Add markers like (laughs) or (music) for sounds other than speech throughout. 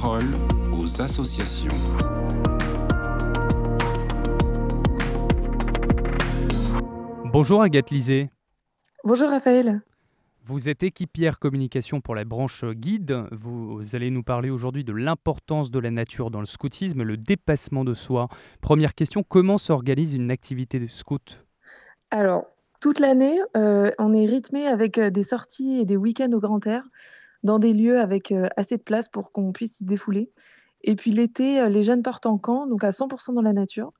parole aux associations. Bonjour Agathe Lisée. Bonjour Raphaël. Vous êtes équipière communication pour la branche guide. Vous allez nous parler aujourd'hui de l'importance de la nature dans le scoutisme, le dépassement de soi. Première question, comment s'organise une activité de scout? Alors, toute l'année, euh, on est rythmé avec euh, des sorties et des week-ends au grand air, dans des lieux avec euh, assez de place pour qu'on puisse s'y défouler. Et puis l'été, les jeunes partent en camp, donc à 100% dans la nature.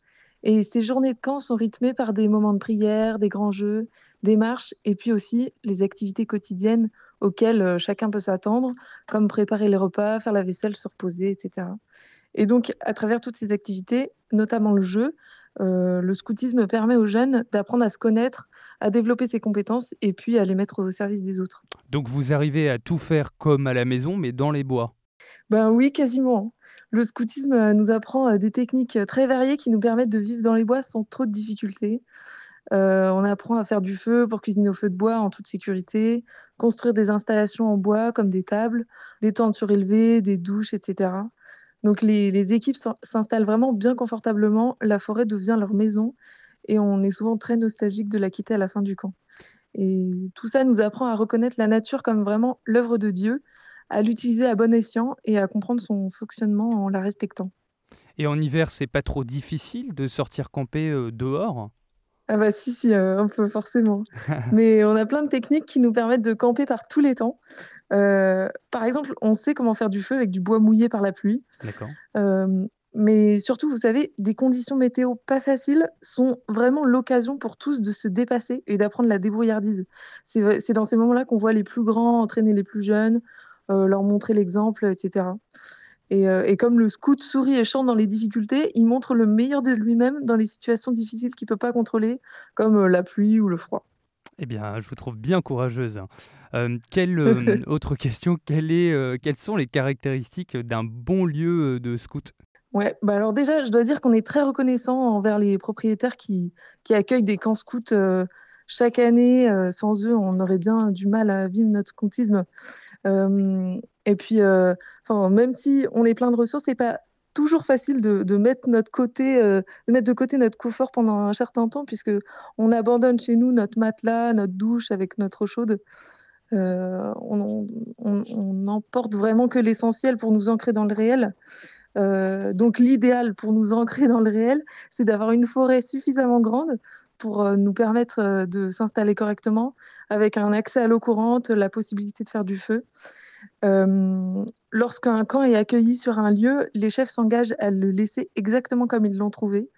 Et ces journées de camp sont rythmées par des moments de prière, des grands jeux, des marches, et puis aussi les activités quotidiennes auxquelles chacun peut s'attendre, comme préparer les repas, faire la vaisselle, se reposer, etc. Et donc, à travers toutes ces activités, notamment le jeu, le scoutisme permet aux jeunes d'apprendre à se connaître, à développer ses compétences et puis à les mettre au service des autres. Donc vous arrivez à tout faire comme à la maison, mais dans les bois Ben oui, quasiment. Le scoutisme euh, nous apprend euh, des techniques euh, très variées qui nous permettent de vivre dans les bois sans trop de difficultés. on apprend à faire du feu pour cuisiner au feu de bois en toute sécurité, construire des installations en bois comme des tables, des tentes surélevées, des douches, etc. Donc les, les équipes s'installent vraiment bien confortablement, la forêt devient leur maison et on est souvent très nostalgique de la quitter à la fin du camp. Et tout ça nous apprend à reconnaître la nature comme vraiment l'œuvre de Dieu à l'utiliser à bon escient et à comprendre son fonctionnement en la respectant. Et en hiver, c'est pas trop difficile de sortir camper euh, dehors? Ah bah si, si, euh, un peu forcément. (laughs) Mais on a plein de techniques qui nous permettent de camper par tous les temps. Euh, par exemple, on sait comment faire du feu avec du bois mouillé par la pluie. D'accord. Mais surtout, vous savez, des conditions météo pas faciles sont vraiment l'occasion pour tous de se dépasser et d'apprendre la débrouillardise. C'est dans ces moments-là qu'on voit les plus grands entraîner les plus jeunes, euh, leur montrer l'exemple, etc. Euh, et, comme le scout sourit et chante dans les difficultés, il montre le meilleur de lui-même dans les situations difficiles qu'il ne peut pas contrôler, comme euh, la pluie ou le froid. Eh bien, je vous trouve bien courageuse. quelle (laughs) autre question est, Quelles sont les caractéristiques d'un bon lieu de scout? Ouais, bah alors déjà, je dois dire qu'on est très reconnaissant envers les propriétaires qui, qui accueillent des camps scouts chaque année. sans eux, on aurait bien du mal à vivre notre scoutisme. Euh, et puis, euh, même si on est plein de ressources, c'est pas toujours facile de, mettre notre côté, euh, de mettre de côté notre confort pendant un certain temps, puisque on abandonne chez nous notre matelas, notre douche avec notre eau chaude. on, n'emporte vraiment que l'essentiel pour nous ancrer dans le réel. Donc l'idéal pour nous ancrer dans le réel, c'est d'avoir une forêt suffisamment grande pour nous permettre de s'installer correctement, avec un accès à l'eau courante, la possibilité de faire du feu. Lorsqu'un camp est accueilli sur un lieu, les chefs s'engagent à le laisser exactement comme ils l'ont trouvé.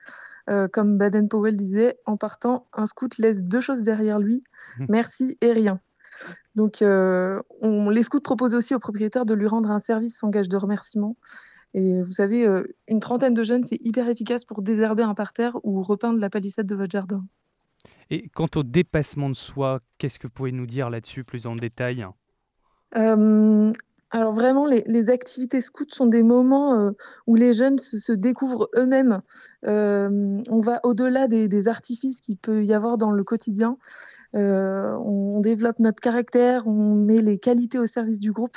comme Baden-Powell disait, en partant, un scout laisse deux choses derrière lui, mmh. merci et rien. Donc, on, les scouts proposent aussi au propriétaire de lui rendre un service sans gage de remerciement. Et vous savez, une trentaine de jeunes, c'est hyper efficace pour désherber un parterre ou repeindre la palissade de votre jardin. Et quant au dépassement de soi, qu'est-ce que vous pouvez nous dire là-dessus plus en détail? Alors vraiment, les, activités scouts sont des moments où les jeunes se, découvrent eux-mêmes. on va au-delà des, artifices qu'il peut y avoir dans le quotidien. on, développe notre caractère, on met les qualités au service du groupe.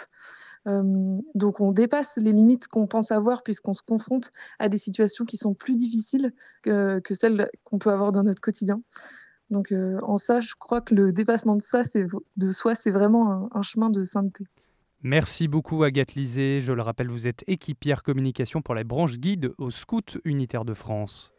Donc on dépasse les limites qu'on pense avoir puisqu'on se confronte à des situations qui sont plus difficiles que, celles qu'on peut avoir dans notre quotidien. Donc en ça, je crois que le dépassement de, ça, de soi, c'est vraiment un, chemin de sainteté. Merci beaucoup Agathe Lisée. Je le rappelle, vous êtes équipière communication pour la branche guide au Scout unitaire de France.